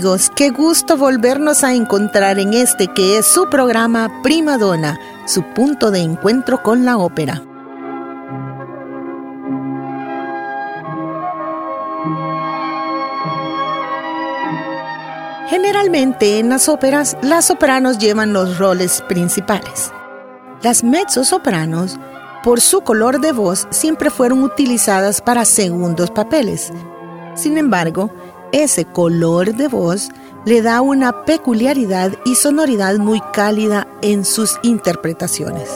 Amigos, qué gusto volvernos a encontrar en este que es su programa Prima Donna, su punto de encuentro con la ópera. Generalmente en las óperas, las sopranos llevan los roles principales. Las mezzosopranos, por su color de voz, siempre fueron utilizadas para segundos papeles. Sin embargo, ese color de voz le da una peculiaridad y sonoridad muy cálida en sus interpretaciones.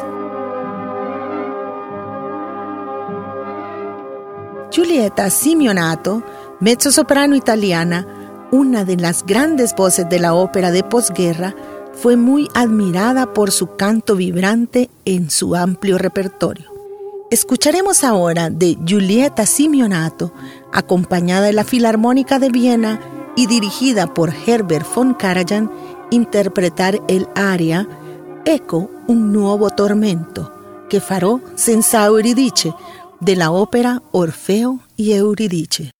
Giulietta Simeonato, mezzosoprano italiana, una de las grandes voces de la ópera de posguerra, fue muy admirada por su canto vibrante en su amplio repertorio. Escucharemos ahora de Giulietta Simeonato, acompañada de la Filarmónica de Viena y dirigida por Herbert von Karajan, interpretar el aria Eco un nuevo tormento, que farò senza Euridice, de la ópera Orfeo y Euridice.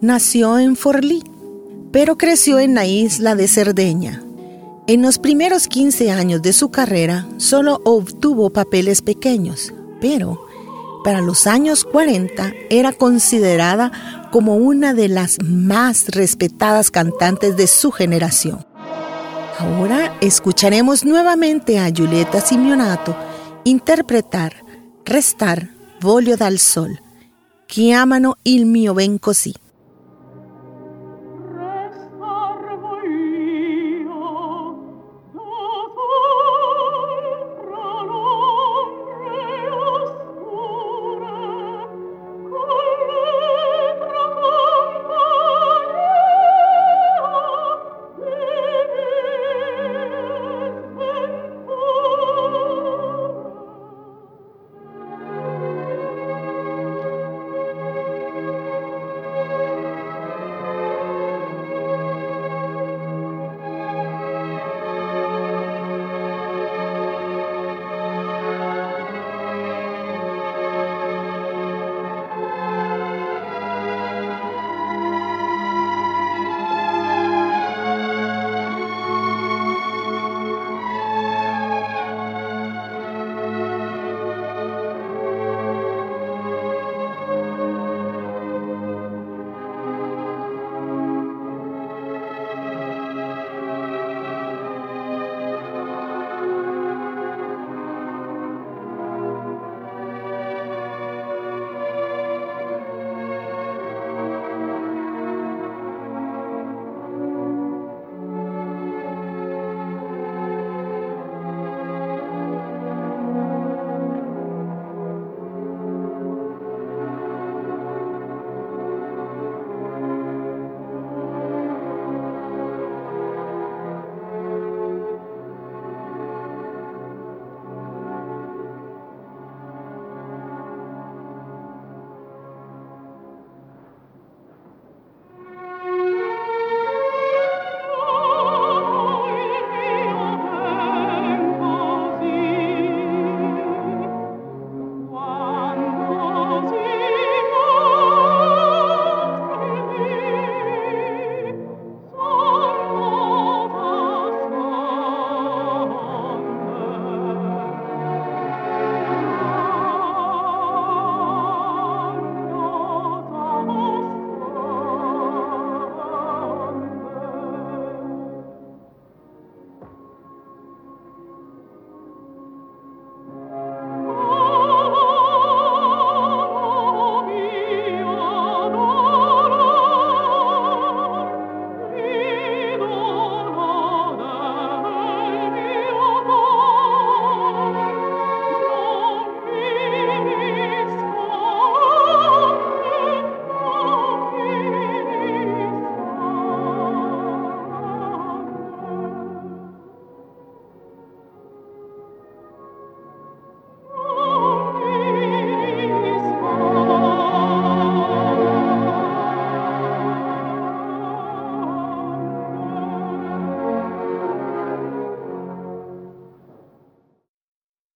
Nació en Forlí, pero creció en la isla de Cerdeña. En los primeros 15 años de su carrera solo obtuvo papeles pequeños, pero para los años 40 era considerada como una de las más respetadas cantantes de su generación. Ahora escucharemos nuevamente a Giulietta Simeonato interpretar Restar Voglio dal Sol, Chiamano il mio ben così.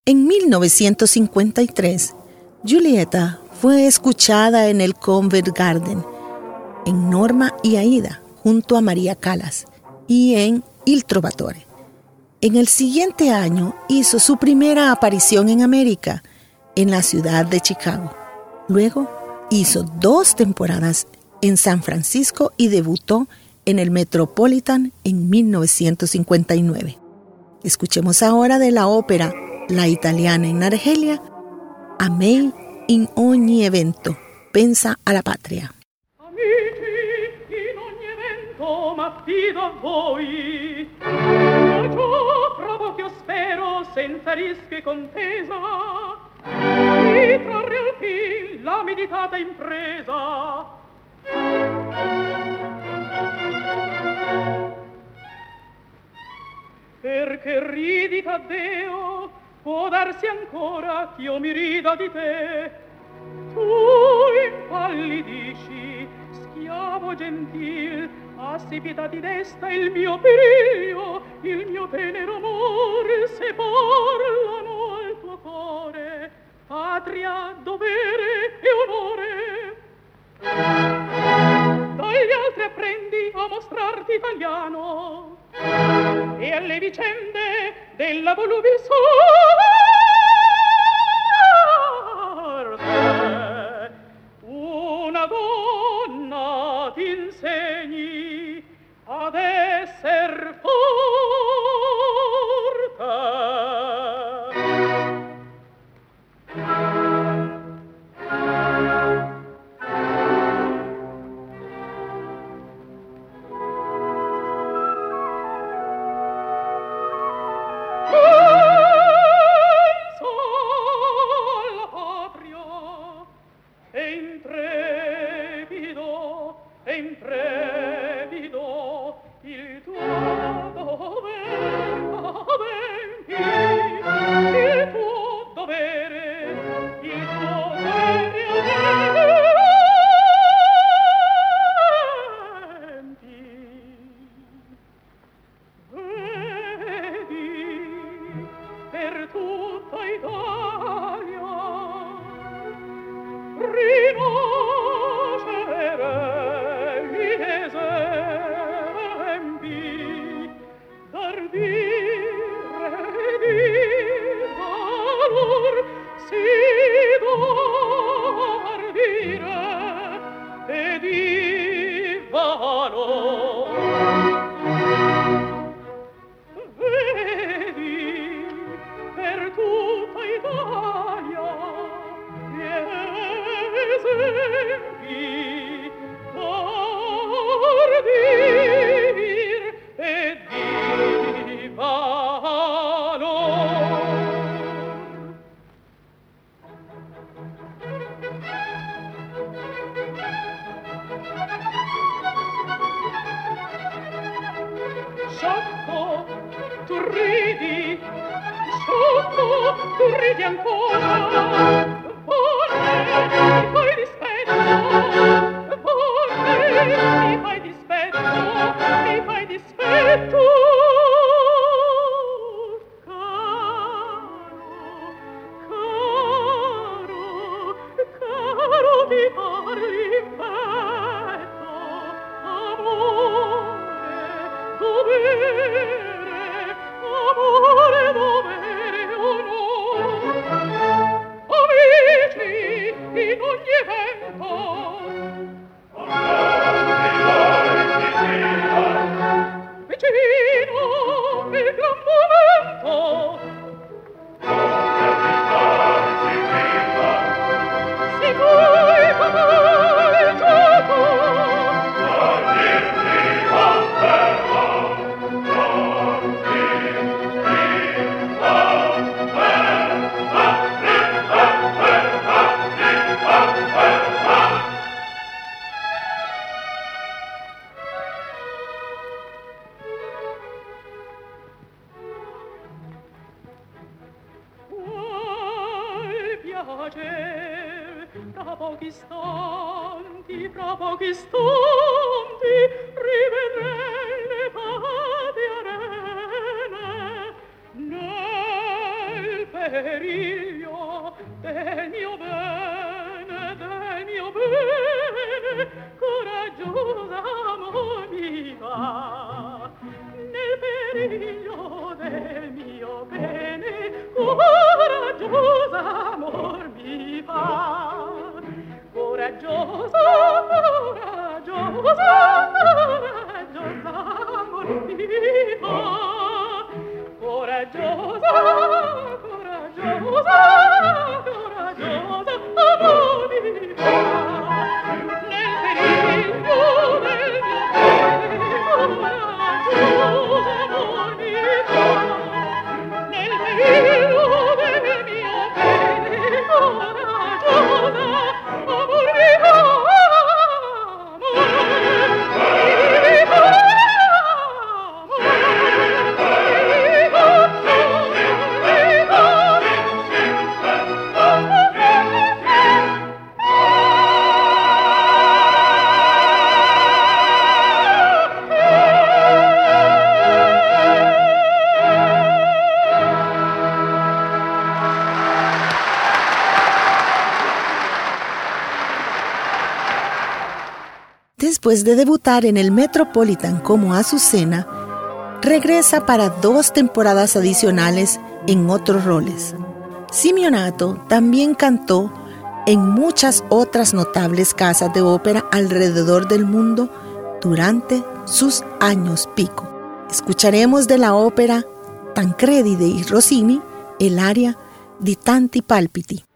En 1953, Julieta fue escuchada en el Convent Garden, en Norma y Aida, junto a María Calas, y en Il Trovatore. En el siguiente año hizo su primera aparición en América, en la ciudad de Chicago. Luego hizo dos temporadas en San Francisco y debutó en el Metropolitan en 1959. Escuchemos ahora de la ópera la italiana in Argelia, a in ogni evento, pensa alla patria. Amici, in ogni evento m'affido a voi, ma ciò provo che spero senza rischio e contesa, di trarre al fin la meditata impresa. Perché ridi Taddeo, può darsi ancora che io mi rida di te. Tu impallidisci schiavo gentil assi pietà ti desta il mio periglio il mio tenero amore se parlano al tuo cuore. Patria dovere e onore. Apprendi a mostrarti italiano. E alle vicende della volubil sorte una donna ti insegni ad esser levido il tuo Después de debutar en el Metropolitan como Azucena, regresa para dos temporadas adicionales en otros roles. Simeonato también cantó en muchas otras notables casas de ópera alrededor del mundo durante sus años pico. Escucharemos de la ópera Tancredi de Rossini el aria di tanti palpiti.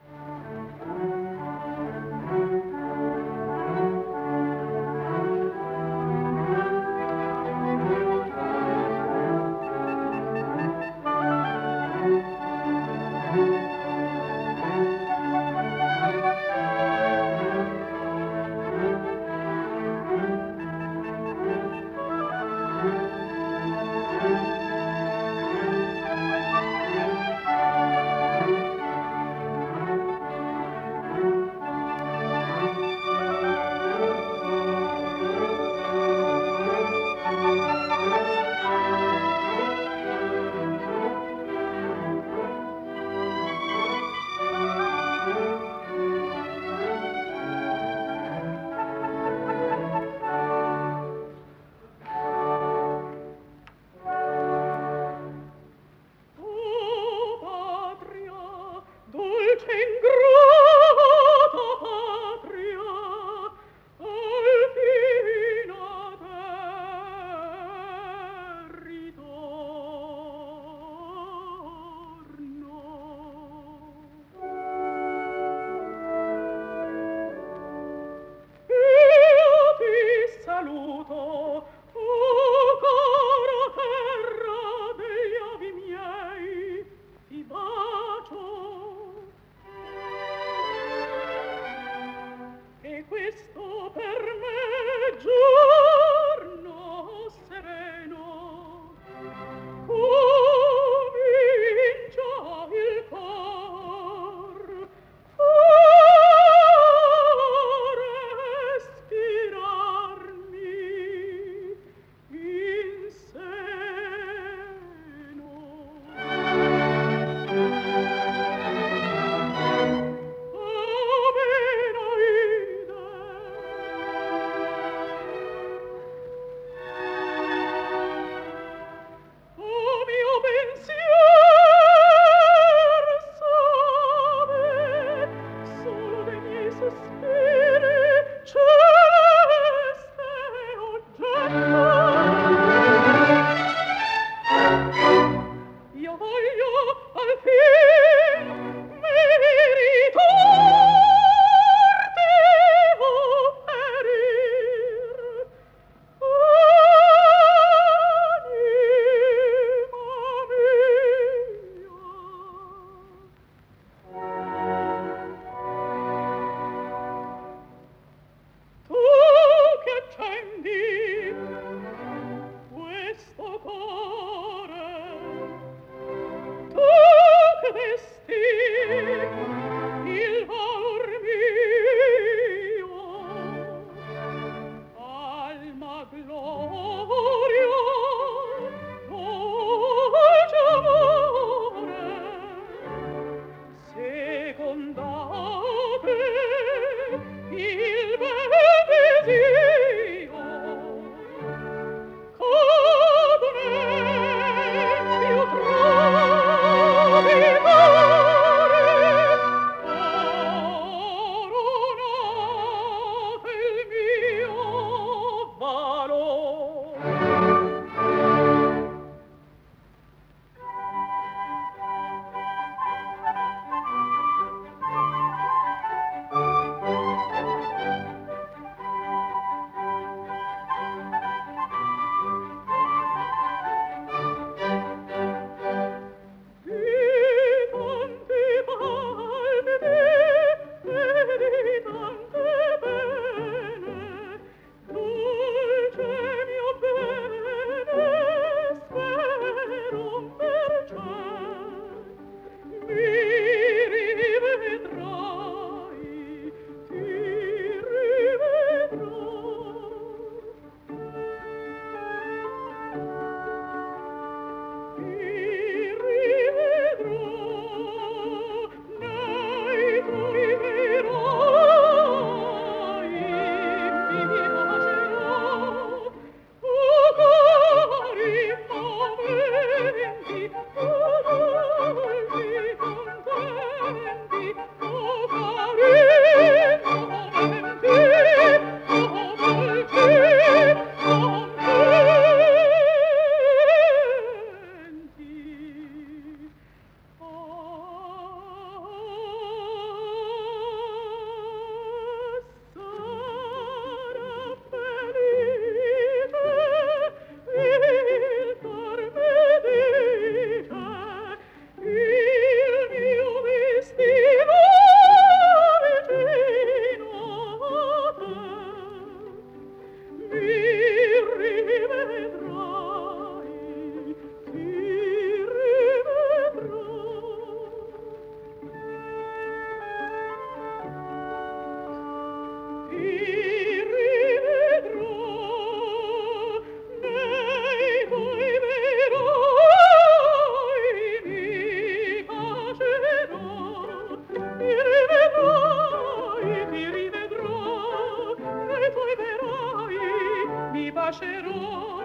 שערע רו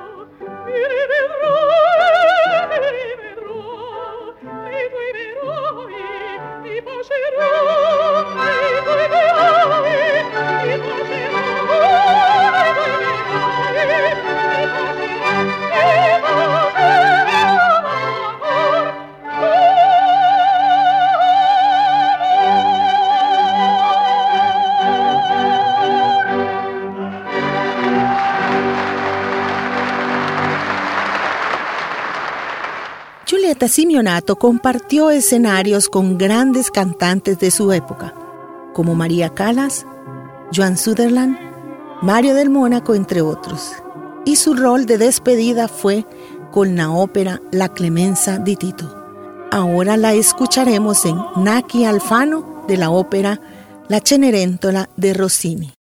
Simeonato compartió escenarios con grandes cantantes de su época, como María Callas, Joan Sutherland, Mario del Mónaco, entre otros. Y su rol de despedida fue con la ópera La Clemenza di Tito. Ahora la escucharemos en Naki Alfano de la ópera La Cenerentola de Rossini.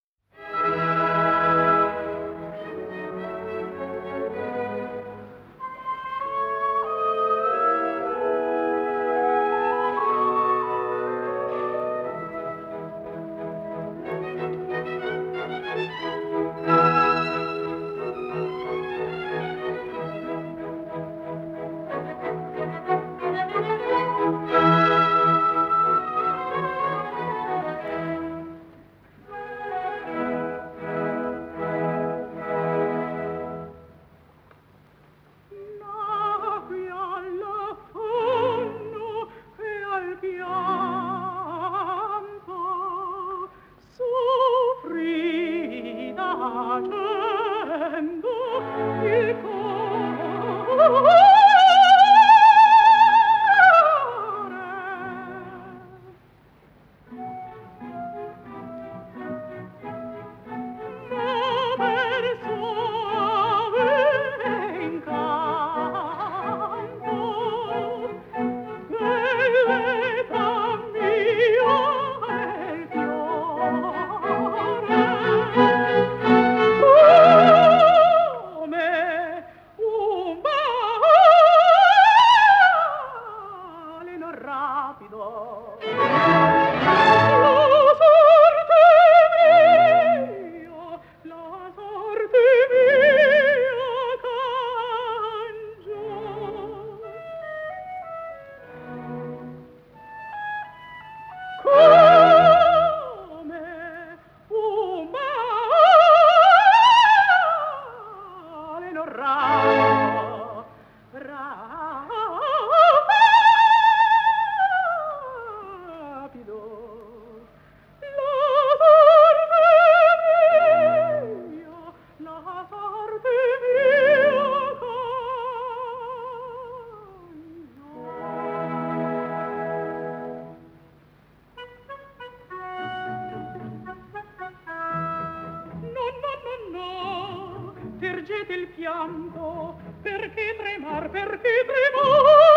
crescete il pianto perché tremar perché tremar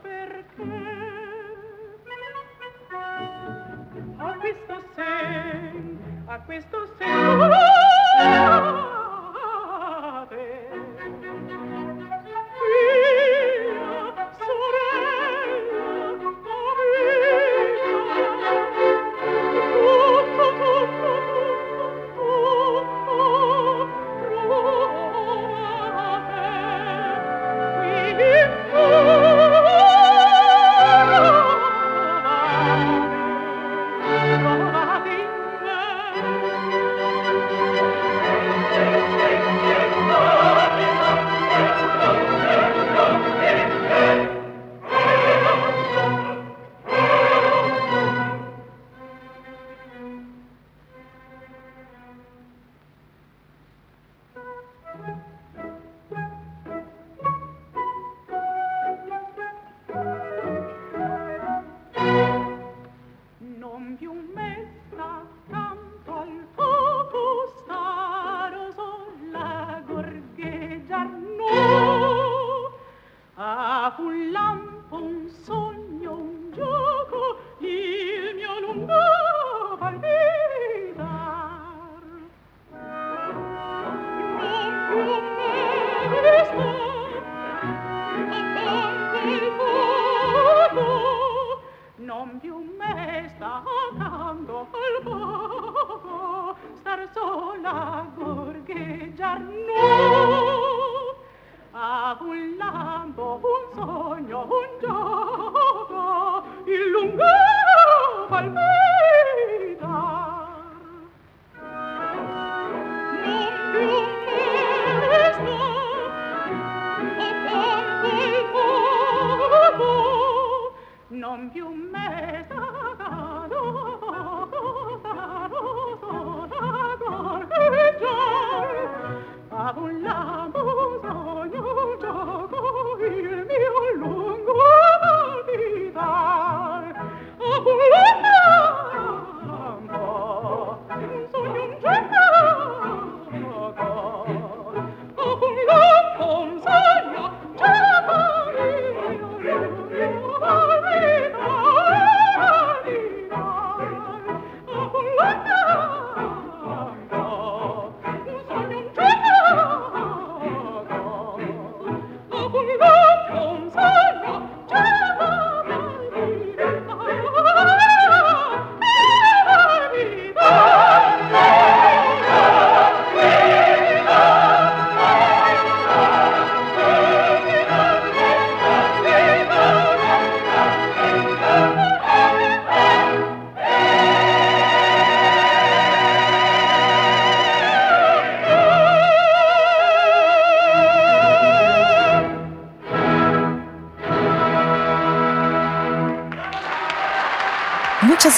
perché? A questo sen a questo sen.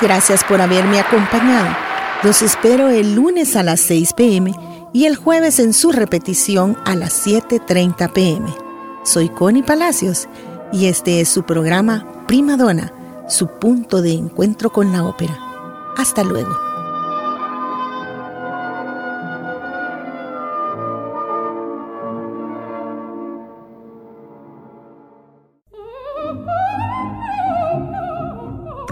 Gracias por haberme acompañado. Los espero el lunes a las 6 pm y el jueves en su repetición a las 7.30 pm. Soy Connie Palacios y este es su programa Prima Donna, su punto de encuentro con la ópera. Hasta luego.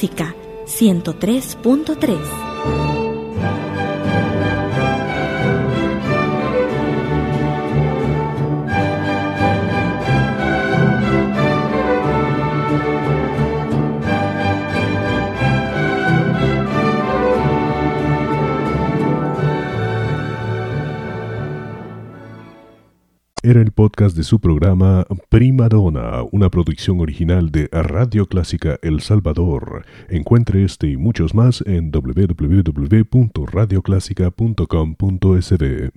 Clásica 103.3. de su programa Prima Donna, una producción original de Radio Clásica El Salvador. Encuentre este y muchos más en www.radioclásica.com.sd.